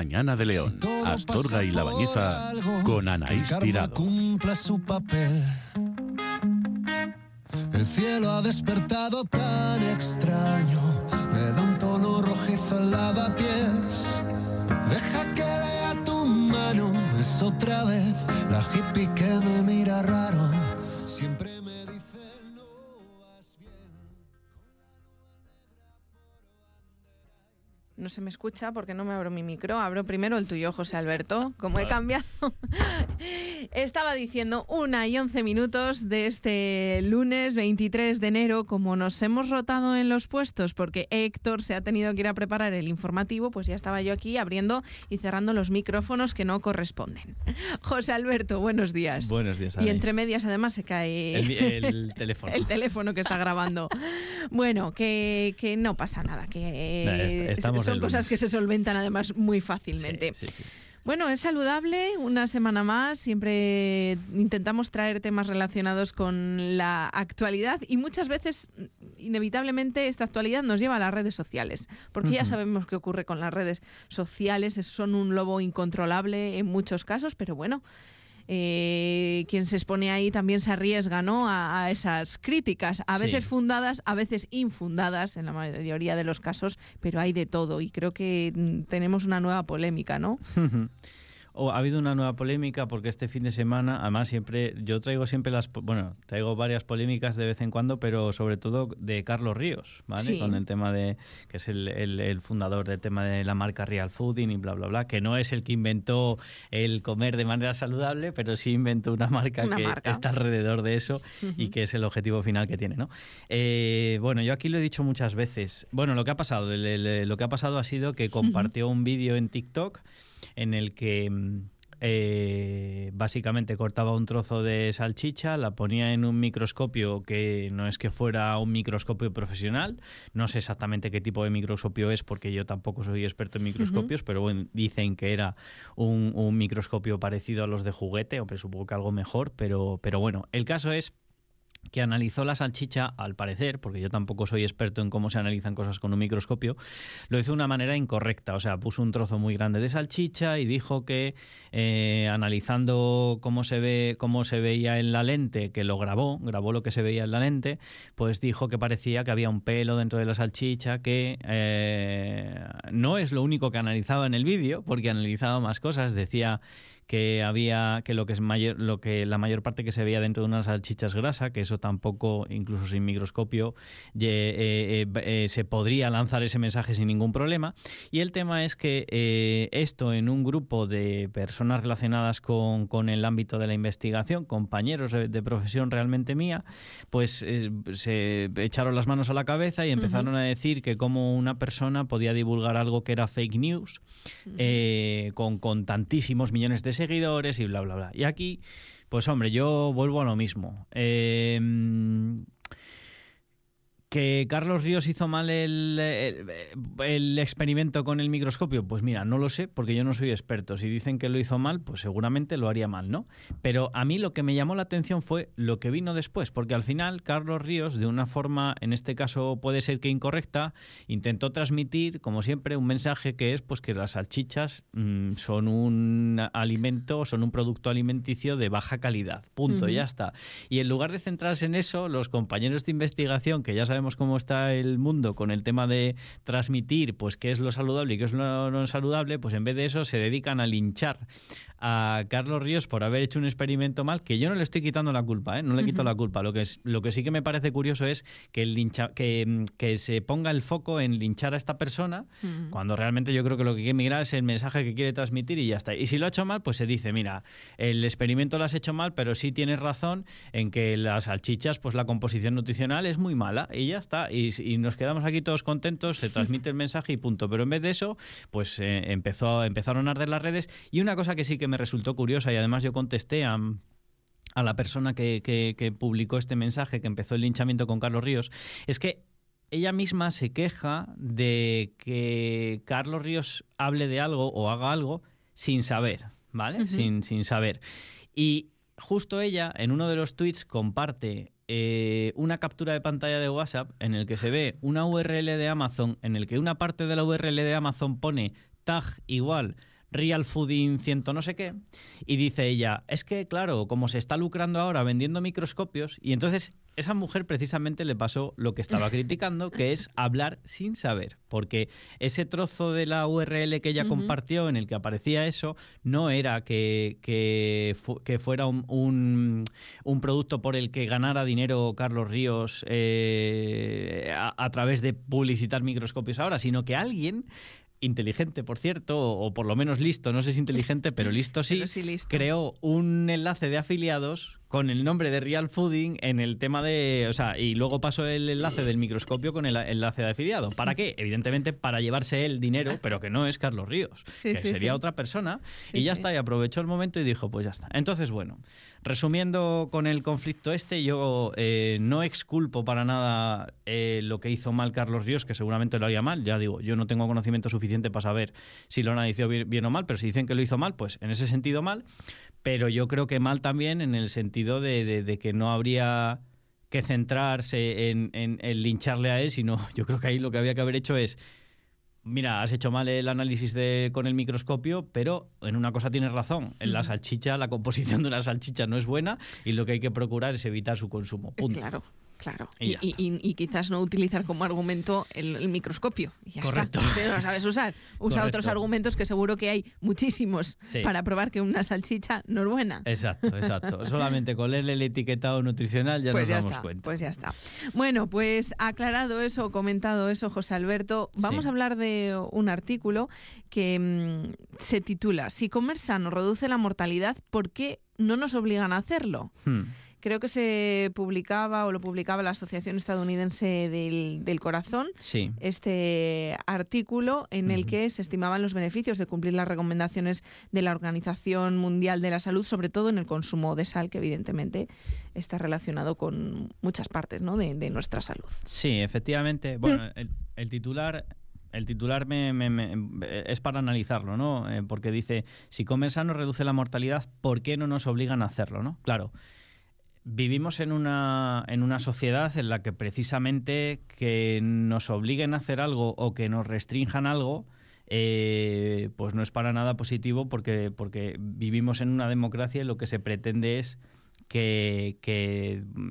Mañana de León, Astorga y La Bañeza con Anaís Tirado. cumpla su papel. El cielo ha despertado tan extraño, le da un tono rojizo al lavapiés. Deja que lea tu mano, es otra vez la hippie que me mira raro. No se me escucha porque no me abro mi micro. Abro primero el tuyo, José Alberto. Como he cambiado. Estaba diciendo una y once minutos de este lunes 23 de enero. Como nos hemos rotado en los puestos porque Héctor se ha tenido que ir a preparar el informativo, pues ya estaba yo aquí abriendo y cerrando los micrófonos que no corresponden. José Alberto, buenos días. Buenos días. Y entre medias además se cae el, el teléfono. el teléfono que está grabando. Bueno, que, que no pasa nada, que estamos son cosas que se solventan además muy fácilmente. Sí, sí, sí, sí. Bueno, es saludable, una semana más, siempre intentamos traer temas relacionados con la actualidad y muchas veces, inevitablemente, esta actualidad nos lleva a las redes sociales, porque ya sabemos qué ocurre con las redes sociales, es- son un lobo incontrolable en muchos casos, pero bueno. Eh, quien se expone ahí también se arriesga ¿no? a, a esas críticas, a Sí. veces fundadas, a veces infundadas en la mayoría de los casos, pero hay de todo y creo que mm, tenemos una nueva polémica, ¿no? Ha habido una nueva polémica porque este fin de semana, además siempre, yo traigo siempre las, bueno, traigo varias polémicas de vez en cuando, pero sobre todo de Carlos Ríos, ¿vale? Sí. Con el tema de, que es el, el- el fundador del tema de la marca Real Fooding y bla, bla, bla, que no es el que inventó el comer de manera saludable, pero sí inventó una marca Una que marca. está alrededor de eso y que es el objetivo final que tiene, ¿no? Eh, bueno, yo aquí lo he dicho muchas veces. Bueno, lo que ha pasado, el- el- lo que ha pasado ha sido que compartió un vídeo en TikTok en el que mm, eh, básicamente cortaba un trozo de salchicha, la ponía en un microscopio que no es que fuera un microscopio profesional, no sé exactamente qué tipo de microscopio es porque yo tampoco soy experto en microscopios, pero bueno, dicen que era un, un microscopio parecido a los de juguete, o supongo que algo mejor, pero, pero bueno, el caso es que analizó la salchicha, al parecer, porque yo tampoco soy experto en cómo se analizan cosas con un microscopio, lo hizo de una manera incorrecta. O sea, puso un trozo muy grande de salchicha y dijo que eh, analizando cómo se ve, cómo se veía en la lente, que lo grabó, grabó lo que se veía en la lente, pues dijo que parecía que había un pelo dentro de la salchicha, que eh, no es lo único que analizaba en el vídeo, porque analizaba más cosas. Decía que había que lo que es mayor lo que la mayor parte que se veía dentro de una salchicha es grasa que eso tampoco incluso sin microscopio eh, eh, eh, se podría lanzar ese mensaje sin ningún problema. Y el tema es que esto en un grupo de personas relacionadas con, con el ámbito de la investigación compañeros de, profesión realmente mía pues se echaron las manos a la cabeza y empezaron a decir que como una persona podía divulgar algo que era fake news con, con tantísimos millones de seguidores y bla, bla, bla. Y aquí, pues hombre, yo vuelvo a lo mismo. Eh, ¿Que Carlos Ríos hizo mal el, el- el experimento con el microscopio? Pues mira, no lo sé porque yo no soy experto. Si dicen que lo hizo mal, pues seguramente lo haría mal, ¿no? Pero a mí lo que me llamó la atención fue lo que vino después, porque al final Carlos Ríos, de una forma, en este caso puede ser que incorrecta, intentó transmitir, como siempre, un mensaje que es pues que las salchichas mm, son un alimento, son un producto alimenticio de baja calidad. Punto, ya está. Y en lugar de centrarse en eso, los compañeros de investigación, que ya sabemos cómo está el mundo con el tema de transmitir pues qué es lo saludable y qué es lo no saludable, pues en vez de eso se dedican a linchar a Carlos Ríos por haber hecho un experimento mal, que yo no le estoy quitando la culpa, ¿eh? no le quito Ujú. la culpa. Lo que, es, lo que sí que me parece curioso es que, el lincha, que, mm, que se ponga el foco en linchar a esta persona, cuando realmente yo creo que lo que quiere mirar es el mensaje que quiere transmitir y ya está. Y si lo ha hecho mal, pues se dice, mira, el experimento lo has hecho mal, pero sí tienes razón en que las salchichas, pues la composición nutricional es muy mala y ya está. Y, y nos quedamos aquí todos contentos, se transmite el mensaje y punto. Pero en vez de eso, pues eh, empezó, empezaron a arder las redes. Y una cosa que sí que me resultó curiosa y además yo contesté a a la persona que, que- que publicó este mensaje, que empezó el linchamiento con Carlos Ríos, es que ella misma se queja de que Carlos Ríos hable de algo o haga algo sin saber, ¿vale? Sin, sin saber. Y justo ella, en uno de los tweets, comparte eh, una captura de pantalla de WhatsApp en el que se ve una URL de Amazon, en el que una parte de la URL de Amazon pone tag igual Real Fooding ciento no sé qué, y dice ella, es que claro, como se está lucrando ahora vendiendo microscopios, y entonces esa mujer precisamente le pasó lo que estaba criticando, que es hablar sin saber, porque ese trozo de la URL que ella compartió en el que aparecía eso, no era que, que, fuera un, un, producto por el que ganara dinero Carlos Ríos eh, a través de publicitar microscopios ahora, sino que alguien inteligente, por cierto, o por lo menos listo, no sé si inteligente, pero listo sí, creó un enlace de afiliados con el nombre de Real Fooding en el tema de. O sea, y luego pasó el enlace del microscopio con el enlace de afiliado. ¿Para qué? Evidentemente para llevarse el dinero, pero que no es Carlos Ríos, que sería otra persona. y ya está, y aprovechó el momento y dijo, pues ya está. Entonces, bueno, resumiendo con el conflicto este, yo eh, no exculpo para nada eh, lo que hizo mal Carlos Ríos, que seguramente lo haría mal. Ya digo, yo no tengo conocimiento suficiente para saber si lo analizó bien o mal, pero si dicen que lo hizo mal, pues en ese sentido mal pero yo creo que mal también en el sentido de, que no habría que centrarse en, lincharle a él, sino yo creo que ahí lo que había que haber hecho es, mira, has hecho mal el análisis de, con el microscopio, pero en una cosa tienes razón, en la salchicha, la composición de una salchicha no es buena y lo que hay que procurar es evitar su consumo. Punto. Claro. Claro, y, quizás no utilizar como argumento el, microscopio. Correcto. Si no lo sabes usar, usa otros argumentos que seguro que hay muchísimos para probar que una salchicha no es buena. Exacto, exacto. Solamente con leerle el etiquetado nutricional ya pues nos damos está, cuenta. Pues ya está. Bueno, pues aclarado eso, comentado eso, José Alberto, vamos a hablar de un artículo que mm, se titula Si comer sano reduce la mortalidad, ¿por qué no nos obligan a hacerlo? Hmm. Creo que se publicaba o lo publicaba la Asociación Estadounidense del, Corazón, sí. este artículo en el que se estimaban los beneficios de cumplir las recomendaciones de la Organización Mundial de la Salud, sobre todo en el consumo de sal, que evidentemente está relacionado con muchas partes ¿no? de, nuestra salud. Sí, efectivamente. Bueno, el, titular el titular me, es para analizarlo, ¿no? Eh, porque dice, si comer sano reduce la mortalidad, ¿por qué no nos obligan a hacerlo, no? Claro, Vivimos en una, en una sociedad en la que precisamente que nos obliguen a hacer algo o que nos restrinjan algo, eh, pues no es para nada positivo porque, porque vivimos en una democracia y lo que se pretende es que,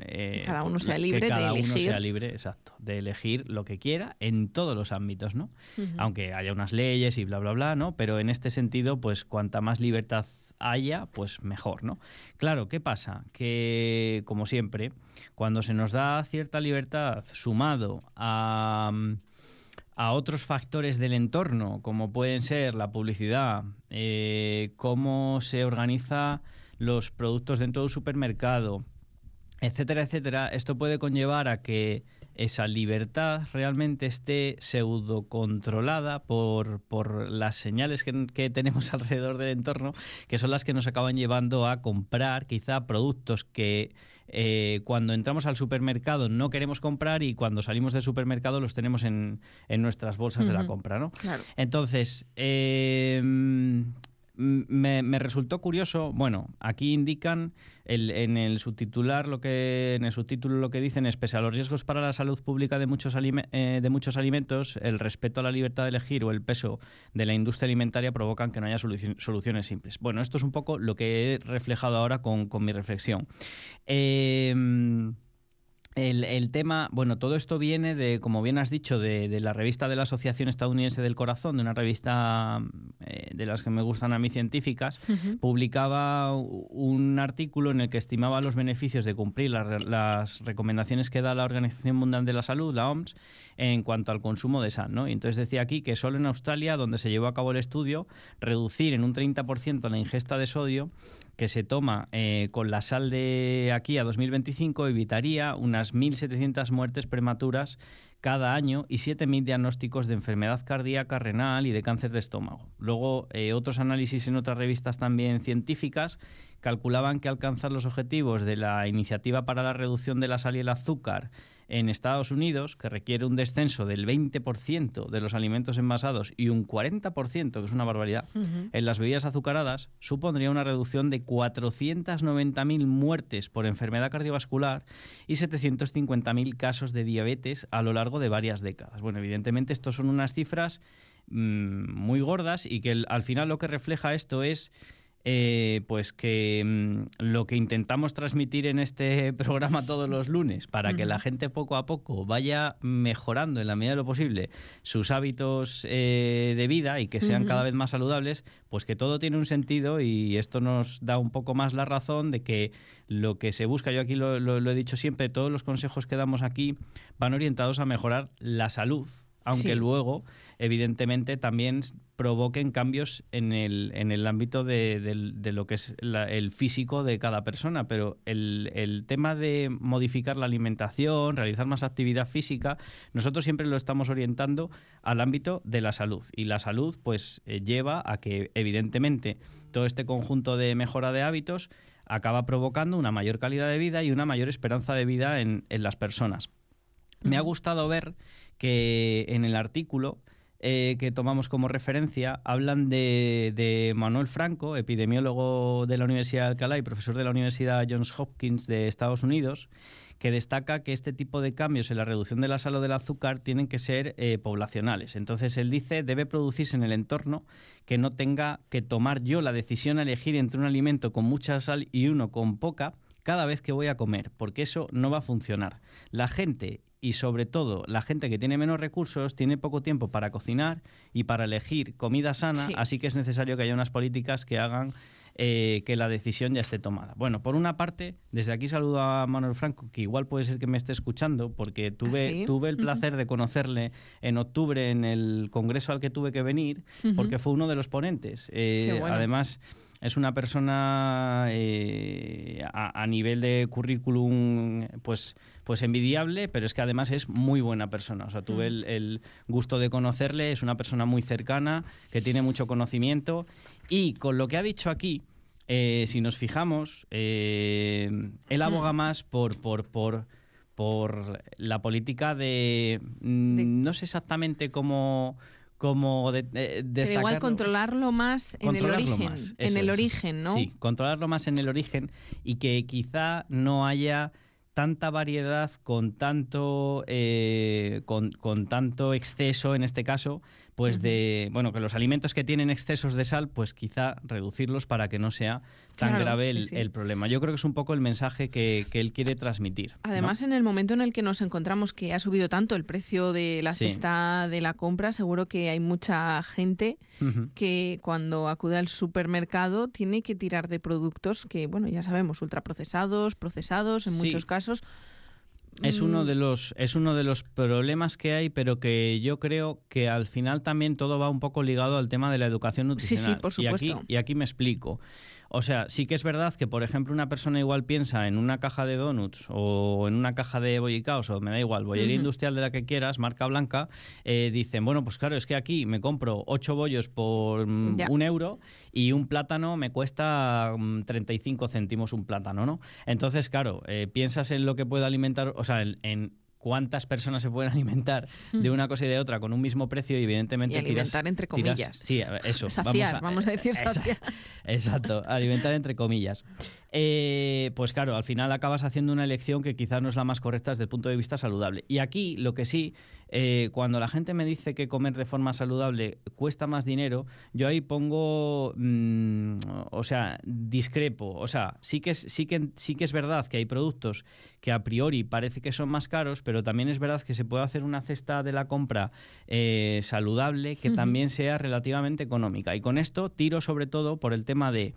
eh, cada uno sea libre de cada elegir. uno sea libre, exacto, de elegir lo que quiera en todos los ámbitos, ¿no? Aunque haya unas leyes y bla bla bla, ¿no? Pero en este sentido, pues cuanta más libertad haya, pues mejor, ¿no? Claro, ¿qué pasa? Que, como siempre, cuando se nos da cierta libertad sumado a, a otros factores del entorno, como pueden ser la publicidad, eh, cómo se organiza los productos dentro de un supermercado, etcétera, etcétera, esto puede conllevar a que esa libertad realmente esté pseudo controlada por, por las señales que, tenemos alrededor del entorno, que son las que nos acaban llevando a comprar quizá productos que eh, cuando entramos al supermercado no queremos comprar y cuando salimos del supermercado los tenemos en, en nuestras bolsas de la compra, ¿no? Entonces, eh, me, resultó curioso, bueno, aquí indican en el subtitular lo que en el subtítulo lo que dicen es pese a los riesgos para la salud pública de muchos eh, de muchos alimentos, el respeto a la libertad de elegir o el peso de la industria alimentaria provocan que no haya soluciones simples. Bueno, esto es un poco lo que he reflejado ahora con, con mi reflexión. Eh, el, tema, bueno, todo esto viene de, como bien has dicho, de, la revista de la Asociación Estadounidense del Corazón, de una revista eh, de las que me gustan a mí científicas, publicaba un artículo en el que estimaba los beneficios de cumplir las recomendaciones que da la Organización Mundial de la Salud, la OMS, en cuanto al consumo de sal. ¿no? Y entonces decía aquí que solo en Australia, donde se llevó a cabo el estudio, reducir en un 30% la ingesta de sodio que se toma eh, con la sal de aquí a 2025 evitaría unas 1.700 muertes prematuras cada año y 7.000 diagnósticos de enfermedad cardíaca, renal y de cáncer de estómago. Luego, eh, otros análisis en otras revistas también científicas calculaban que alcanzar los objetivos de la Iniciativa para la Reducción de la Sal y el Azúcar en Estados Unidos, que requiere un descenso del 20% de los alimentos envasados y un 40%, que es una barbaridad, en las bebidas azucaradas, supondría una reducción de 490.000 muertes por enfermedad cardiovascular y 750.000 casos de diabetes a lo largo de varias décadas. Bueno, evidentemente, estos son unas cifras mm, muy gordas y que al final lo que refleja esto es eh, pues que mm, lo que intentamos transmitir en este programa todos los lunes, para que la gente poco a poco vaya mejorando en la medida de lo posible sus hábitos eh, de vida y que sean cada vez más saludables, pues que todo tiene un sentido y esto nos da un poco más la razón de que lo que se busca, yo aquí lo, he dicho siempre, todos los consejos que damos aquí van orientados a mejorar la salud, aunque luego evidentemente también provoquen cambios en el, en el ámbito de, lo que es el físico de cada persona. Pero el, tema de modificar la alimentación, realizar más actividad física, nosotros siempre lo estamos orientando al ámbito de la salud. Y la salud pues eh, lleva a que evidentemente todo este conjunto de mejora de hábitos acaba provocando una mayor calidad de vida y una mayor esperanza de vida en, en las personas. Me ha gustado ver que en el artículo eh, que tomamos como referencia hablan de, Manuel Franco, epidemiólogo de la Universidad de Alcalá y profesor de la Universidad Johns Hopkins de Estados Unidos, que destaca que este tipo de cambios en la reducción de la sal o del azúcar tienen que ser eh, poblacionales. Entonces él dice debe producirse en el entorno que no tenga que tomar yo la decisión a elegir entre un alimento con mucha sal y uno con poca cada vez que voy a comer, porque eso no va a funcionar. La gente y sobre todo la gente que tiene menos recursos tiene poco tiempo para cocinar y para elegir comida sana, así que es necesario que haya unas políticas que hagan eh, que la decisión ya esté tomada. Bueno, por una parte, desde aquí saludo a Manuel Franco, que igual puede ser que me esté escuchando, porque tuve, ¿Ah, tuve el placer de conocerle en octubre en el congreso al que tuve que venir, porque fue uno de los ponentes. Eh, además, es una persona eh, a, nivel de currículum, pues pues envidiable, pero es que además es muy buena persona. O sea, tuve mm. el, gusto de conocerle, es una persona muy cercana, que tiene mucho conocimiento. Y con lo que ha dicho aquí, eh, si nos fijamos, eh, él aboga mm. más por, por, por, por la política de, No sé exactamente cómo como de, Pero igual controlarlo más en el origen, en el origen, ¿no? Sí, controlarlo más en el origen y que quizá no haya tanta variedad con tanto, eh, con, con, tanto exceso en este caso pues de, bueno, que los alimentos que tienen excesos de sal, pues quizá reducirlos para que no sea tan grave el, problema. Yo creo que es un poco el mensaje que, él quiere transmitir. Además, en el momento en el que nos encontramos que ha subido tanto el precio de la cesta de la compra, seguro que hay mucha gente que cuando acude al supermercado tiene que tirar de productos que, bueno, ya sabemos, ultraprocesados, procesados en muchos casos es uno mm. de los es uno de los problemas que hay, pero que yo creo que al final también todo va un poco ligado al tema de la educación nutricional. Sí, sí, por supuesto. Y aquí, y aquí me explico. O sea, sí que es verdad que, por ejemplo, una persona igual piensa en una caja de donuts o en una caja de bollicaos o me da igual, bollería industrial de la que quieras, marca blanca, eh, dicen, bueno, pues claro, es que aquí me compro ocho bollos por mm, un euro y un plátano me cuesta 35 mm, céntimos un plátano, ¿no? Entonces, claro, eh, piensas en lo que puede alimentar, o sea, en cuántas personas se pueden alimentar de una cosa y de otra con un mismo precio y evidentemente y alimentar entre comillas. sí, eso. Saciar, vamos a, decir saciar. Exacto, alimentar entre comillas. Eh, pues claro, al final acabas haciendo una elección que quizás no es la más correcta desde el punto de vista saludable. Y aquí lo que sí, eh, cuando la gente me dice que comer de forma saludable cuesta más dinero, yo ahí pongo, mm, o sea, discrepo. O sea, sí que, es, sí, que, sí que es verdad que hay productos que a priori parece que son más caros, pero también es verdad que se puede hacer una cesta de la compra eh, saludable que también sea relativamente económica. Y con esto tiro sobre todo por el tema de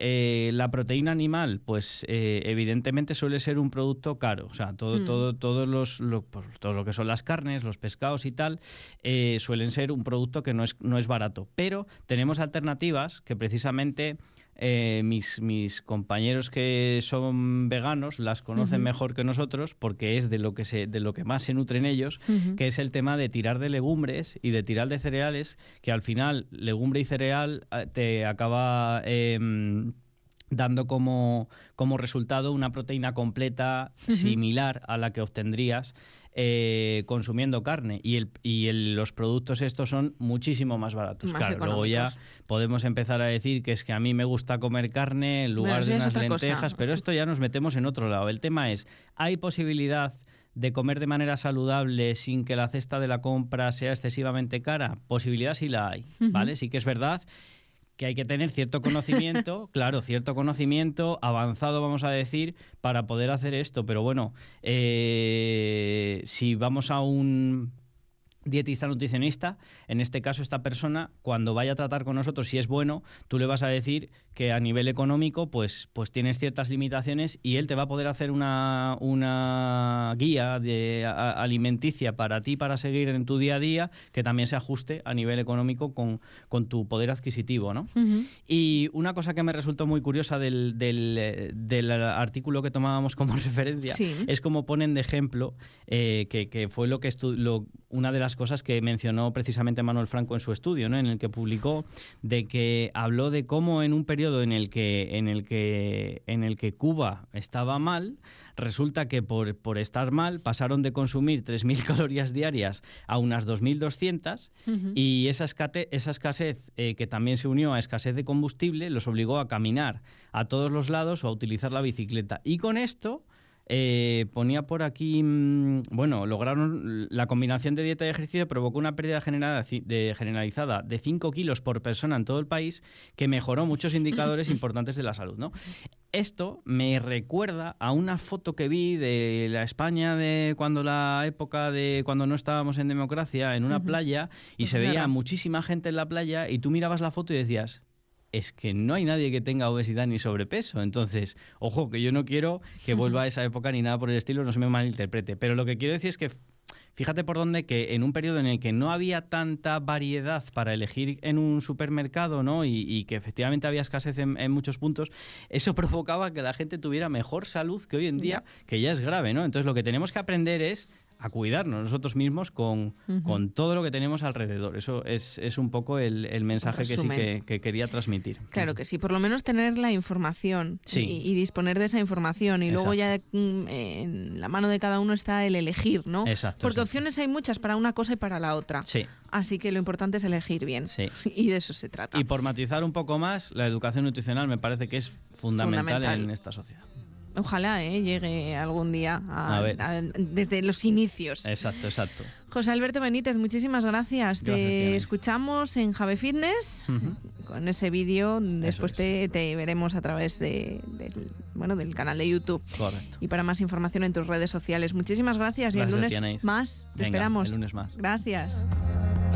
eh, la proteína animal, pues eh, evidentemente suele ser un producto caro. O sea, todo, mm. todo, todos los, lo, pues, todo lo que son las carnes, los pescados y tal, eh, suelen ser un producto que no es, no es barato. Pero tenemos alternativas que precisamente eh, mis, mis compañeros que son veganos las conocen mejor que nosotros porque es de lo que se, de lo que más se nutren ellos, que es el tema de tirar de legumbres y de tirar de cereales, que al final legumbre y cereal eh, te acaba em, dando como, como resultado una proteína completa similar a la que obtendrías eh, consumiendo carne y, el, y los productos estos son muchísimo más baratos. claro, luego ya podemos empezar a decir que es que a mí me gusta comer carne en lugar de unas lentejas, pero esto ya nos metemos en otro lado. El tema es, ¿hay posibilidad de comer de manera saludable sin que la cesta de la compra sea excesivamente cara? Posibilidad sí la hay, ¿vale? Sí que es verdad que hay que tener cierto conocimiento, claro, cierto conocimiento avanzado, vamos a decir, para poder hacer esto. Pero bueno, eh, si vamos a un dietista nutricionista, en este caso esta persona, cuando vaya a tratar con nosotros, si es bueno, tú le vas a decir que a nivel económico, pues, pues tienes ciertas limitaciones y él te va a poder hacer una, una guía de alimenticia para ti, para seguir en tu día a día, que también se ajuste a nivel económico con, con tu poder adquisitivo, ¿no? Y una cosa que me resultó muy curiosa del, del, artículo que tomábamos como referencia es como ponen de ejemplo, eh, que, que, fue lo que lo, una de las cosas que mencionó precisamente Manuel Franco en su estudio, ¿no? en el que publicó de que habló de cómo en un periodo en el que, en el que, en el que Cuba estaba mal, resulta que por, por estar mal pasaron de consumir 3.000 calorías diarias a unas 2.200 y esa, esa escasez eh, que también se unió a escasez de combustible los obligó a caminar a todos los lados o a utilizar la bicicleta. Y con esto eh, ponía por aquí, mm, bueno, lograron la combinación de dieta y ejercicio provocó una pérdida de, generalizada de 5 kilos por persona en todo el país que mejoró muchos indicadores importantes de la salud. ¿no? Esto me recuerda a una foto que vi de la España de cuando la época de cuando no estábamos en democracia en una playa y pues se veía muchísima gente en la playa y tú mirabas la foto y decías, es que no hay nadie que tenga obesidad ni sobrepeso. Entonces, ojo, que yo no quiero que vuelva a esa época ni nada por el estilo, no se me malinterprete. Pero lo que quiero decir es que fíjate por dónde que en un periodo en el que no había tanta variedad para elegir en un supermercado, ¿no? Y, que efectivamente había escasez en, muchos puntos, eso provocaba que la gente tuviera mejor salud que hoy en día, que ya es grave, ¿no? Entonces lo que tenemos que aprender es a cuidarnos nosotros mismos con, con, todo lo que tenemos alrededor. Eso es, es un poco el, el mensaje que sí que, quería transmitir. Claro que sí, por lo menos tener la información y, disponer de esa información y luego ya mm, en la mano de cada uno está el elegir, ¿no? Exacto. Porque opciones hay muchas para una cosa y para la otra. Sí. Así que lo importante es elegir bien. Sí. Y de eso se trata. Y por matizar un poco más, la educación nutricional me parece que es fundamental. en esta sociedad. Ojalá ¿eh? llegue algún día desde los inicios. Exacto, exacto. José Alberto Benítez, muchísimas gracias. te escuchamos en Jave Fitness con ese vídeo. Después te, veremos a través de, del, bueno, del canal de YouTube. Correcto. Y para más información en tus redes sociales. Muchísimas gracias, y el lunes más te esperamos. El lunes más. Gracias.